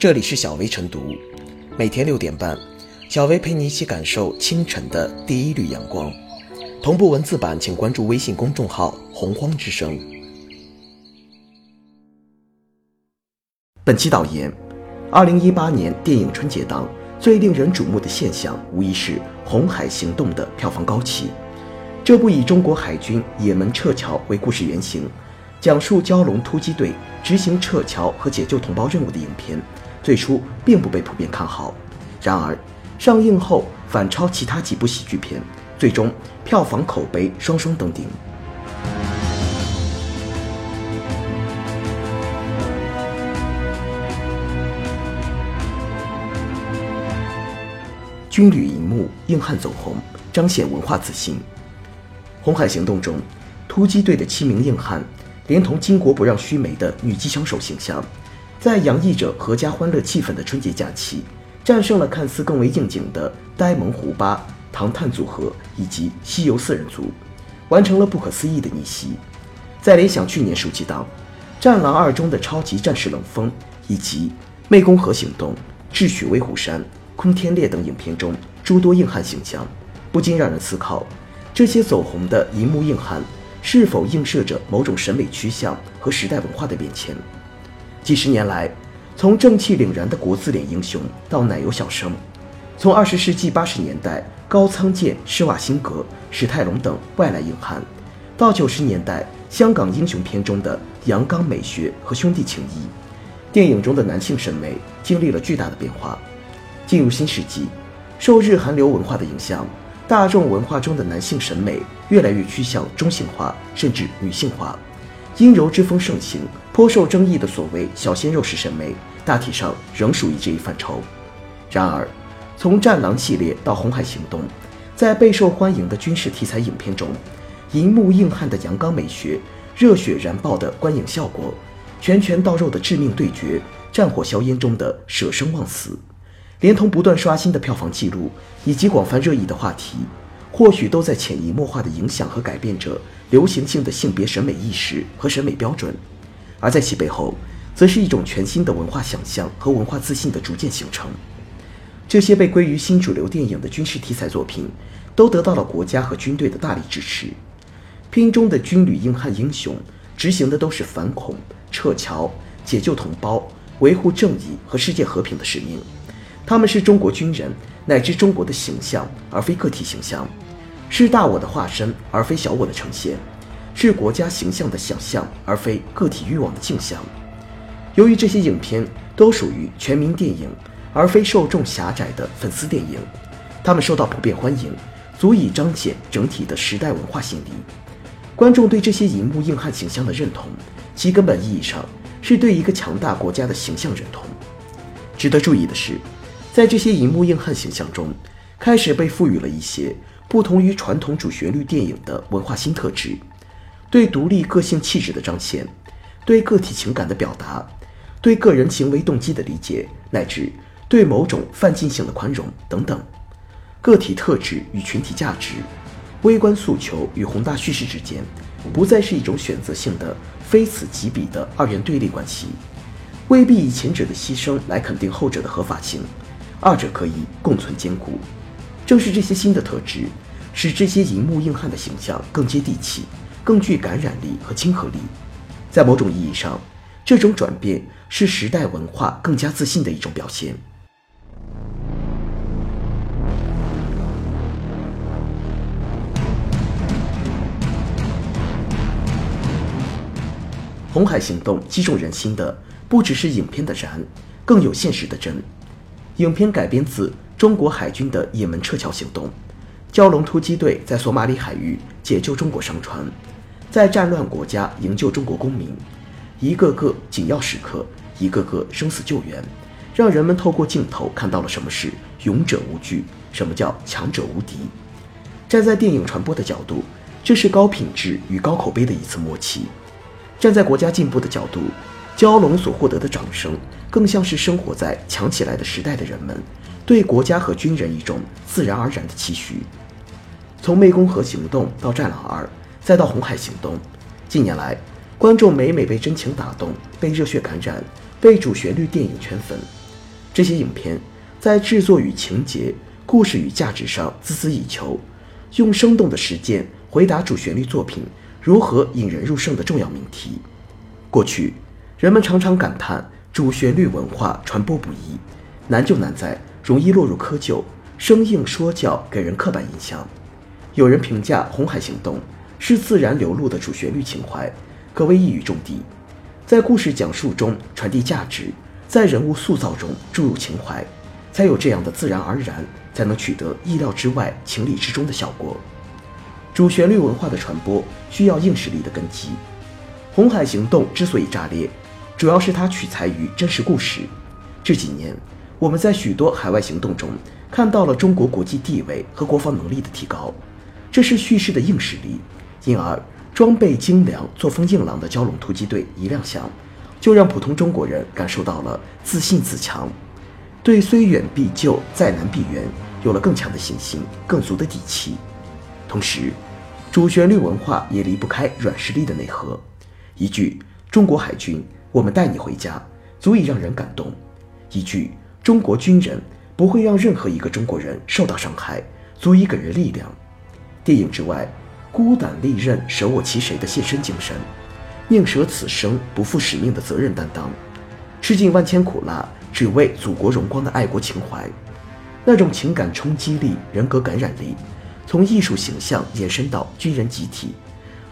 这里是小薇晨读，每天六点半，小薇陪你一起感受清晨的第一缕阳光。同步文字版，请关注微信公众号“洪荒之声”。本期导言：二零一八年电影春节档最令人瞩目的现象，无疑是《红海行动》的票房高企。这部以中国海军也门撤侨为故事原型，讲述蛟龙突击队执行撤侨和解救同胞任务的影片。最初并不被普遍看好，然而上映后反超其他几部喜剧片，最终票房口碑双双登顶。军旅银幕硬汉走红，彰显文化自信。《红海行动》中，突击队的七名硬汉，连同巾帼不让须眉的女机枪手形象。在洋溢着阖家欢乐气氛的春节假期，战胜了看似更为应景的呆萌胡巴、唐探组合以及西游四人组，完成了不可思议的逆袭。在联想去年暑期档《战狼二》中的超级战士冷锋，以及《湄公河行动》《智取威虎山》《空天猎》等影片中诸多硬汉形象，不禁让人思考：这些走红的银幕硬汉，是否映射着某种审美趋向和时代文化的变迁？几十年来，从正气凛然的国字脸英雄到奶油小生，从二十世纪八十年代高仓健、施瓦辛格、史泰龙等外来硬汉，到九十年代香港英雄片中的阳刚美学和兄弟情谊，电影中的男性审美经历了巨大的变化。进入新世纪，受日韩流文化的影响，大众文化中的男性审美越来越趋向中性化，甚至女性化。阴柔之风盛行，颇受争议的所谓小鲜肉式审美，大体上仍属于这一范畴。然而，从《战狼》系列到《红海行动》，在备受欢迎的军事题材影片中，银幕硬汉的阳刚美学、热血燃爆的观影效果、拳拳到肉的致命对决、战火硝烟中的舍生忘死，连同不断刷新的票房纪录以及广泛热议的话题。或许都在潜移默化地影响和改变着流行性的性别审美意识和审美标准，而在其背后，则是一种全新的文化想象和文化自信的逐渐形成。这些被归于新主流电影的军事题材作品，都得到了国家和军队的大力支持。片中的军旅硬汉英雄，执行的都是反恐、撤侨、解救同胞、维护正义和世界和平的使命。他们是中国军人。乃至中国的形象，而非个体形象，是大我的化身，而非小我的呈现，是国家形象的想象，而非个体欲望的镜像。由于这些影片都属于全民电影，而非受众狭窄的粉丝电影，他们受到普遍欢迎，足以彰显整体的时代文化心理。观众对这些银幕硬汉形象的认同，其根本意义上是对一个强大国家的形象认同。值得注意的是。在这些银幕硬汉形象中，开始被赋予了一些不同于传统主旋律电影的文化新特质，对独立个性气质的彰显，对个体情感的表达，对个人行为动机的理解，乃至对某种泛进性的宽容等等。个体特质与群体价值，微观诉求与宏大叙事之间，不再是一种选择性的非此即彼的二元对立关系，未必以前者的牺牲来肯定后者的合法性。二者可以共存兼顾，正是这些新的特质，使这些银幕硬汉的形象更接地气，更具感染力和亲和力。在某种意义上，这种转变是时代文化更加自信的一种表现。红海行动击中人心的不只是影片的燃，更有现实的真。影片改编自中国海军的也门撤侨行动，蛟龙突击队在索马里海域解救中国商船，在战乱国家营救中国公民，一个个紧要时刻，一个个生死救援，让人们透过镜头看到了什么是勇者无惧，什么叫强者无敌。站在电影传播的角度，这是高品质与高口碑的一次默契；站在国家进步的角度，蛟龙所获得的掌声。更像是生活在强起来的时代的人们，对国家和军人一种自然而然的期许。从湄公河行动到战狼二，再到红海行动，近年来，观众每每被真情打动，被热血感染，被主旋律电影圈粉，这些影片在制作与情节、故事与价值上孜孜以求，用生动的实践回答主旋律作品如何引人入胜的重要命题。过去，人们常常感叹主旋律文化传播不易，难就难在容易落入窠臼，生硬说教，给人刻板印象。有人评价《红海行动》是自然流露的主旋律情怀，可谓一语中的。在故事讲述中传递价值，在人物塑造中注入情怀，才有这样的自然而然，才能取得意料之外、情理之中的效果。主旋律文化的传播需要硬实力的根基。《红海行动》之所以炸裂，主要是它取材于真实故事。这几年，我们在许多海外行动中看到了中国国际地位和国防能力的提高。这是叙事的硬实力，因而装备精良、作风硬朗的蛟龙突击队一亮相，就让普通中国人感受到了自信自强，对虽远必救、再难必援有了更强的信心、更足的底气。同时，主旋律文化也离不开软实力的内核。一句“中国海军，我们带你回家”，足以让人感动；一句“中国军人不会让任何一个中国人受到伤害”，足以给人力量。电影之外，孤胆利刃、舍我其谁的献身精神，宁舍此生不负使命的责任担当，吃尽万千苦辣只为祖国荣光的爱国情怀，那种情感冲击力、人格感染力，从艺术形象延伸到军人集体，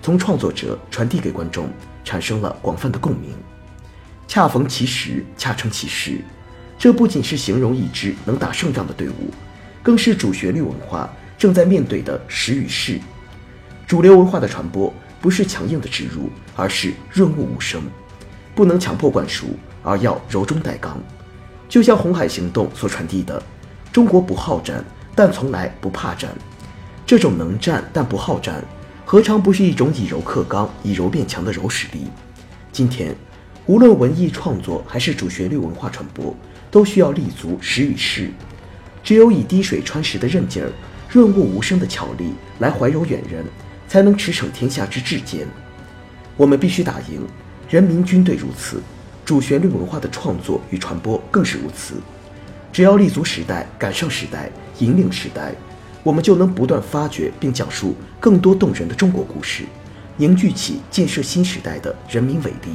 从创作者传递给观众，产生了广泛的共鸣。恰逢其时，恰成其时，这不仅是形容一支能打胜仗的队伍，更是主旋律文化。正在面对的时与势，主流文化的传播不是强硬的植入，而是润物无声，不能强迫灌输，而要柔中带刚。就像《红海行动》所传递的：“中国不好战，但从来不怕战。”这种能战但不好战，何尝不是一种以柔克刚、以柔变强的柔实力？今天，无论文艺创作还是主旋律文化传播，都需要立足时与势。只有以滴水穿石的韧劲儿。润物无声的巧力来怀柔远人，才能驰骋天下之至坚。我们必须打赢人民军队，如此，主旋律文化的创作与传播更是如此。只要立足时代，赶上时代，引领时代，我们就能不断发掘并讲述更多动人的中国故事，凝聚起建设新时代的人民伟力。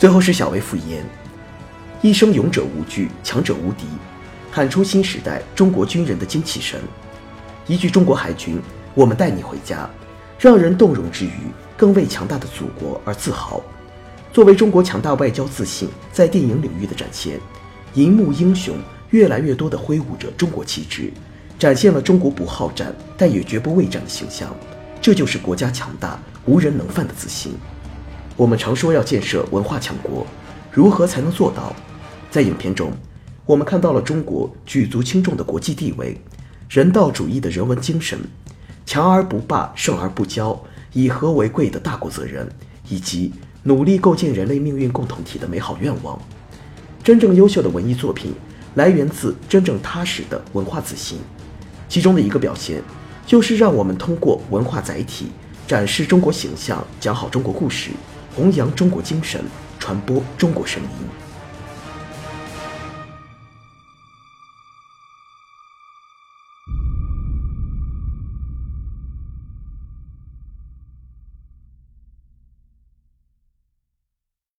最后是小薇复言：“一生勇者无惧，强者无敌，喊出新时代中国军人的精气神。一句中国海军，我们带你回家，让人动容之余，更为强大的祖国而自豪。作为中国强大外交自信在电影领域的展现，银幕英雄越来越多地挥舞着中国旗帜，展现了中国不好战但也绝不畏战的形象。这就是国家强大无人能犯的自信。”我们常说要建设文化强国，如何才能做到？在影片中，我们看到了中国举足轻重的国际地位、人道主义的人文精神、强而不霸、胜而不骄、以和为贵的大国责任，以及努力构建人类命运共同体的美好愿望。真正优秀的文艺作品，来源自真正踏实的文化自信。其中的一个表现，就是让我们通过文化载体展示中国形象，讲好中国故事。弘扬中国精神，传播中国声音。